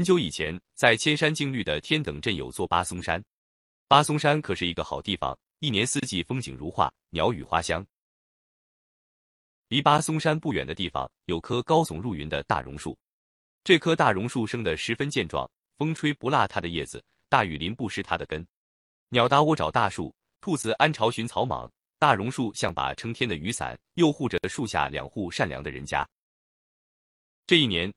很久以前，在千山净绿的天等镇有座巴松山。巴松山可是一个好地方，一年四季风景如画，鸟语花香。离巴松山不远的地方，有棵高耸入云的大榕树。这棵大榕树生得十分健壮，风吹不落它的叶子，大雨淋不湿它的根。鸟搭窝找大树，兔子安巢寻草莽。大榕树像把撑天的雨伞，又护着树下两户善良的人家。这一年。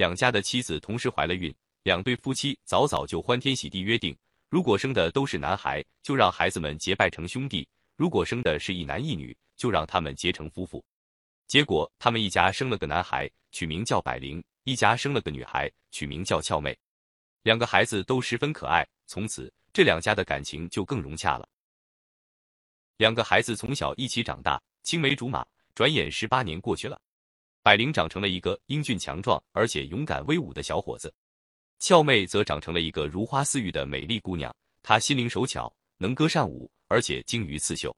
两家的妻子同时怀了孕，两对夫妻早早就欢天喜地约定，如果生的都是男孩，就让孩子们结拜成兄弟；如果生的是一男一女，就让他们结成夫妇。结果他们一家生了个男孩，取名叫百灵；一家生了个女孩，取名叫俏妹。两个孩子都十分可爱，从此这两家的感情就更融洽了。两个孩子从小一起长大，青梅竹马，转眼十八年过去了。百灵长成了一个英俊强壮而且勇敢威武的小伙子，俏妹则长成了一个如花似玉的美丽姑娘。她心灵手巧，能歌善舞，而且精于刺绣。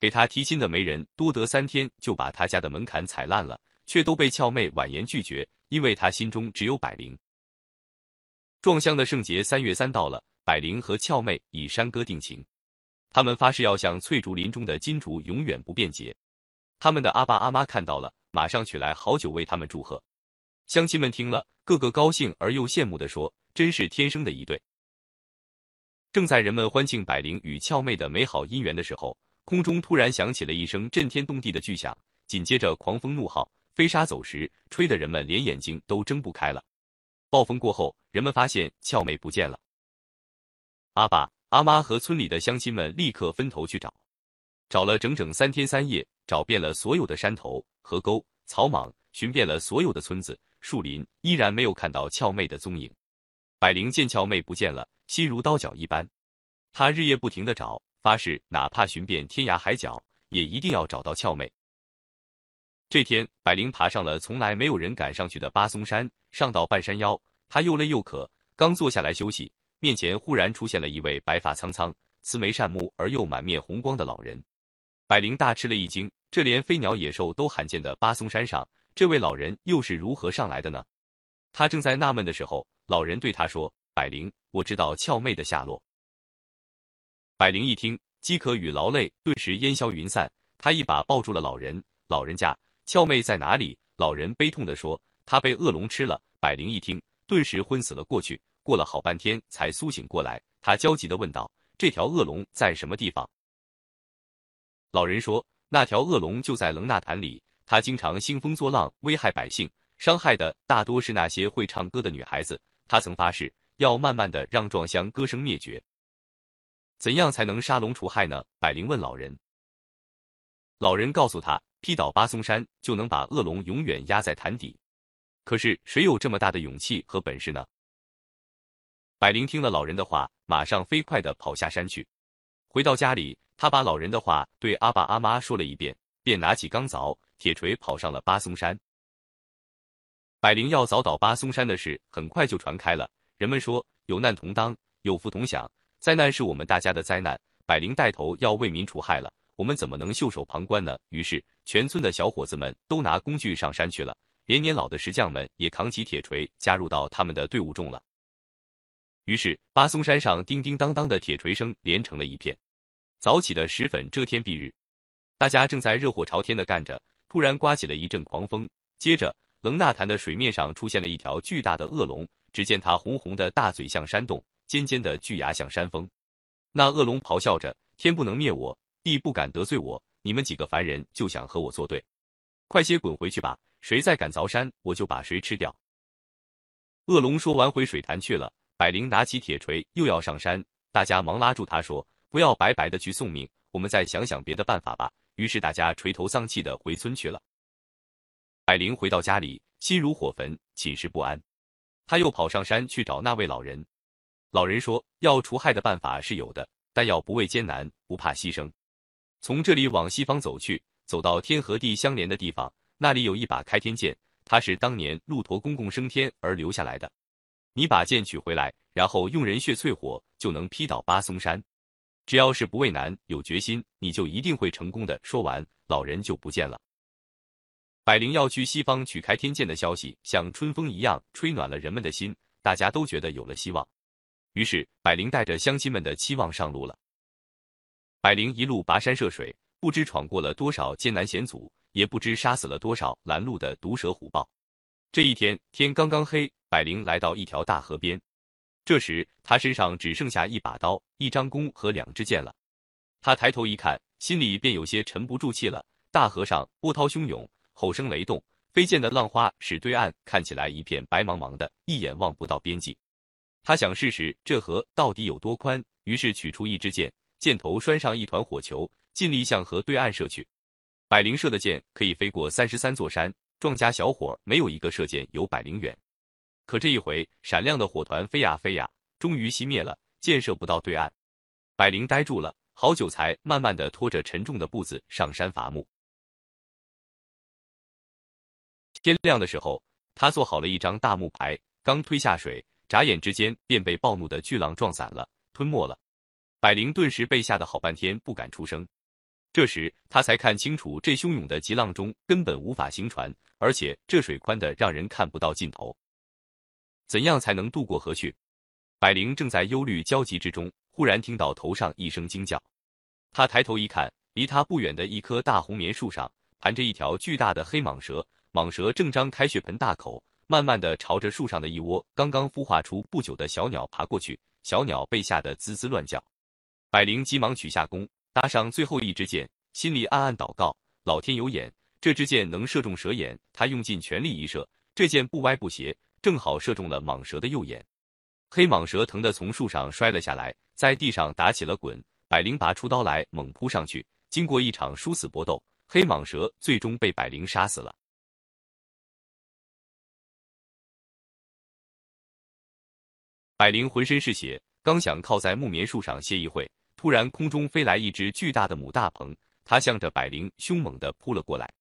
给她提亲的媒人多得三天就把她家的门槛踩烂了，却都被俏妹婉言拒绝，因为她心中只有百灵。壮乡的圣节三月三到了，百灵和俏妹以山歌定情，他们发誓要像翠竹林中的金竹，永远不变节。他们的阿爸阿妈看到了。马上取来好酒为他们祝贺，乡亲们听了，个个高兴而又羡慕的说：“真是天生的一对。”正在人们欢庆百灵与俏妹的美好姻缘的时候，空中突然响起了一声震天动地的巨响，紧接着狂风怒号，飞沙走石，吹得人们连眼睛都睁不开了。暴风过后，人们发现俏妹不见了。阿爸、阿妈和村里的乡亲们立刻分头去找，找了整整三天三夜，找遍了所有的山头。河沟、草莽，寻遍了所有的村子、树林，依然没有看到俏妹的踪影。百灵见俏妹不见了，心如刀绞一般。他日夜不停的找，发誓哪怕寻遍天涯海角，也一定要找到俏妹。这天，百灵爬上了从来没有人敢上去的巴松山，上到半山腰，他又累又渴，刚坐下来休息，面前忽然出现了一位白发苍苍、慈眉善目而又满面红光的老人。百灵大吃了一惊。这连飞鸟野兽都罕见的巴松山上，这位老人又是如何上来的呢？他正在纳闷的时候，老人对他说：“百灵，我知道俏妹的下落。”百灵一听，饥渴与劳累顿时烟消云散，他一把抱住了老人。老人家，俏妹在哪里？老人悲痛的说：“她被恶龙吃了。”百灵一听，顿时昏死了过去。过了好半天才苏醒过来，他焦急的问道：“这条恶龙在什么地方？”老人说。那条恶龙就在棱纳潭里，它经常兴风作浪，危害百姓，伤害的大多是那些会唱歌的女孩子。他曾发誓要慢慢的让壮乡歌声灭绝。怎样才能杀龙除害呢？百灵问老人。老人告诉他，劈倒巴松山就能把恶龙永远压在潭底。可是谁有这么大的勇气和本事呢？百灵听了老人的话，马上飞快的跑下山去。回到家里。他把老人的话对阿爸阿妈说了一遍，便拿起钢凿、铁锤跑上了巴松山。百灵要凿倒巴松山的事很快就传开了，人们说有难同当，有福同享，灾难是我们大家的灾难。百灵带头要为民除害了，我们怎么能袖手旁观呢？于是，全村的小伙子们都拿工具上山去了，连年老的石匠们也扛起铁锤加入到他们的队伍中了。于是，巴松山上叮叮当当的铁锤声连成了一片。早起的时分，遮天蔽日，大家正在热火朝天的干着。突然刮起了一阵狂风，接着棱纳潭的水面上出现了一条巨大的恶龙。只见它红红的大嘴像山洞，尖尖的巨牙像山峰。那恶龙咆哮着：“天不能灭我，地不敢得罪我，你们几个凡人就想和我作对，快些滚回去吧！谁再敢凿山，我就把谁吃掉。”恶龙说完回水潭去了。百灵拿起铁锤又要上山，大家忙拉住他说。不要白白的去送命，我们再想想别的办法吧。于是大家垂头丧气的回村去了。百灵回到家里，心如火焚，寝食不安。他又跑上山去找那位老人。老人说，要除害的办法是有的，但要不畏艰难，不怕牺牲。从这里往西方走去，走到天和地相连的地方，那里有一把开天剑，它是当年鹿驼公公升天而留下来的。你把剑取回来，然后用人血淬火，就能劈倒巴松山。只要是不畏难、有决心，你就一定会成功的。说完，老人就不见了。百灵要去西方取开天剑的消息，像春风一样吹暖了人们的心，大家都觉得有了希望。于是，百灵带着乡亲们的期望上路了。百灵一路跋山涉水，不知闯过了多少艰难险阻，也不知杀死了多少拦路的毒蛇虎豹。这一天，天刚刚黑，百灵来到一条大河边。这时，他身上只剩下一把刀、一张弓和两支箭了。他抬头一看，心里便有些沉不住气了。大河上波涛汹涌，吼声雷动，飞溅的浪花使对岸看起来一片白茫茫的，一眼望不到边际。他想试试这河到底有多宽，于是取出一支箭。箭头拴上一团火球，尽力向河对岸射去。百灵射的箭可以飞过三十三座山，壮家小伙没有一个射箭有百灵远。可这一回，闪亮的火团飞呀飞呀，终于熄灭了，箭射不到对岸。百灵呆住了，好久才慢慢的拖着沉重的步子上山伐木。天亮的时候，他做好了一张大木牌，刚推下水，眨眼之间便被暴怒的巨浪撞散了，吞没了。百灵顿时被吓得好半天不敢出声，这时他才看清楚，这汹涌的急浪中根本无法行船，而且这水宽的让人看不到尽头。怎样才能渡过河去？百灵正在忧虑焦急之中，忽然听到头上一声惊叫。他抬头一看，离他不远的一棵大红棉树上盘着一条巨大的黑蟒蛇，蟒蛇正张开血盆大口，慢慢的朝着树上的一窝刚刚孵化出不久的小鸟爬过去。小鸟被吓得滋滋乱叫。百灵急忙取下弓，搭上最后一支箭，心里暗暗祷告：老天有眼，这支箭能射中蛇眼。他用尽全力一射，这箭不歪不斜，正好射中了蟒蛇的右眼。黑蟒蛇疼得从树上摔了下来，在地上打起了滚。百灵拔出刀来，猛扑上去。经过一场殊死搏斗，黑蟒蛇最终被百灵杀死了。百灵浑身是血，刚想靠在木棉树上歇一会。突然，空中飞来一只巨大的母大鹏，它向着百灵凶猛地扑了过来。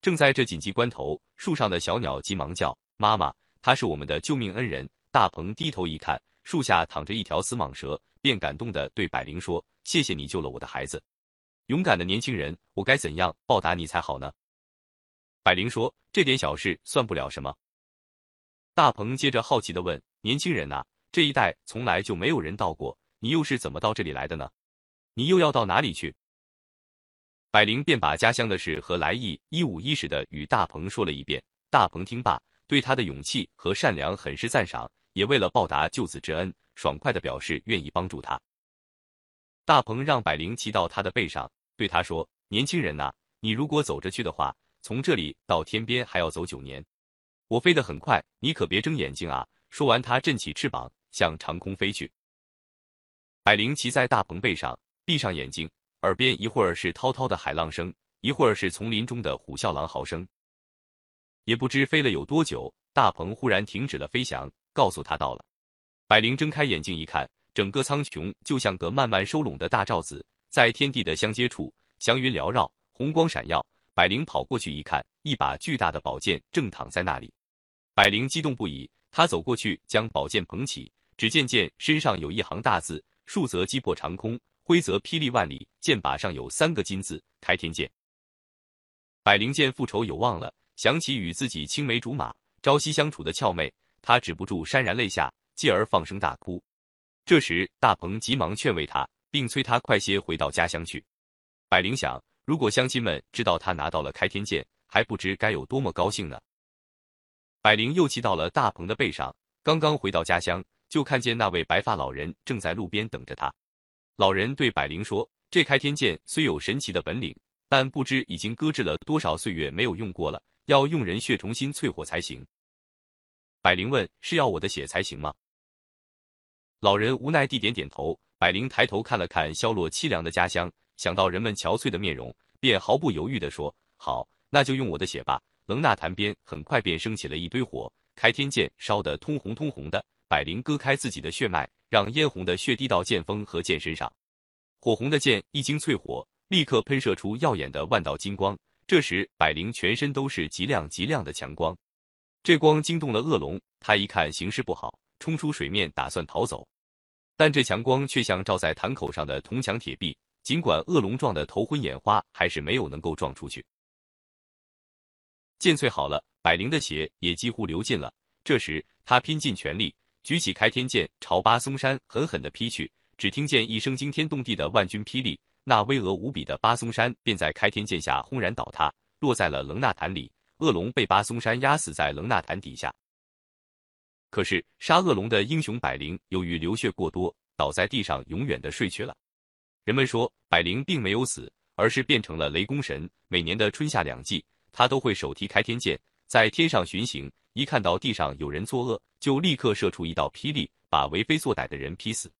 正在这紧急关头，树上的小鸟急忙叫：“妈妈，他是我们的救命恩人。”大鹏低头一看，树下躺着一条死蟒蛇，便感动地对百灵说：“谢谢你救了我的孩子，勇敢的年轻人，我该怎样报答你才好呢？”百灵说：“这点小事算不了什么。”大鹏接着好奇地问：“年轻人呐，这一带从来就没有人到过。”你又是怎么到这里来的呢？你又要到哪里去？百灵便把家乡的事和来意一五一十的与大鹏说了一遍。大鹏听罢，对他的勇气和善良很是赞赏，也为了报答救子之恩，爽快的表示愿意帮助他。大鹏让百灵骑到他的背上，对他说：“年轻人呐，你如果走着去的话，从这里到天边还要走九年。我飞得很快，你可别睁眼睛啊！”说完，他振起翅膀向长空飞去。百灵骑在大鹏背上，闭上眼睛，耳边一会儿是滔滔的海浪声，一会儿是丛林中的虎啸狼嚎声。也不知飞了有多久，大鹏忽然停止了飞翔，告诉他到了。百灵睁开眼睛一看，整个苍穹就像个慢慢收拢的大罩子，在天地的相接处，祥云缭绕，红光闪耀。百灵跑过去一看，一把巨大的宝剑正躺在那里。百灵激动不已，他走过去将宝剑捧起，只见剑身上有一行大字。竖则击破长空，挥则霹雳万里。剑把上有三个金字“开天剑”。百灵见复仇有望了，想起与自己青梅竹马、朝夕相处的俏妹，他止不住潸然泪下，继而放声大哭。这时，大鹏急忙劝慰他，并催他快些回到家乡去。百灵想，如果乡亲们知道他拿到了开天剑，还不知该有多么高兴呢。百灵又骑到了大鹏的背上，刚刚回到家乡。就看见那位白发老人正在路边等着他。老人对百灵说：“这开天剑虽有神奇的本领，但不知已经搁置了多少岁月没有用过了，要用人血重新淬火才行。”百灵问：“是要我的血才行吗？”老人无奈地点点头。百灵抬头看了看消落凄凉的家乡，想到人们憔悴的面容，便毫不犹豫地说：“好，那就用我的血吧。”棱那潭边很快便升起了一堆火，开天剑烧得通红通红的。百灵割开自己的血脉，让嫣红的血滴到剑锋和剑身上。火红的剑一经淬火，立刻喷射出耀眼的万道金光。这时，百灵全身都是极亮极亮的强光。这光惊动了恶龙，他一看形势不好，冲出水面打算逃走。但这强光却像照在潭口上的铜墙铁壁，尽管恶龙撞得头昏眼花，还是没有能够撞出去。剑淬好了，百灵的血也几乎流尽了。这时，他拼尽全力，举起开天剑，朝巴松山狠狠地劈去。只听见一声惊天动地的万钧霹雳，那巍峨无比的巴松山便在开天剑下轰然倒塌，落在了棱纳潭里。恶龙被巴松山压死在棱纳潭底下。可是杀恶龙的英雄百灵，由于流血过多，倒在地上，永远的睡去了。人们说，百灵并没有死，而是变成了雷公神。每年的春夏两季，他都会手提开天剑，在天上巡行。一看到地上有人作恶，就立刻射出一道霹雳，把为非作歹的人劈死。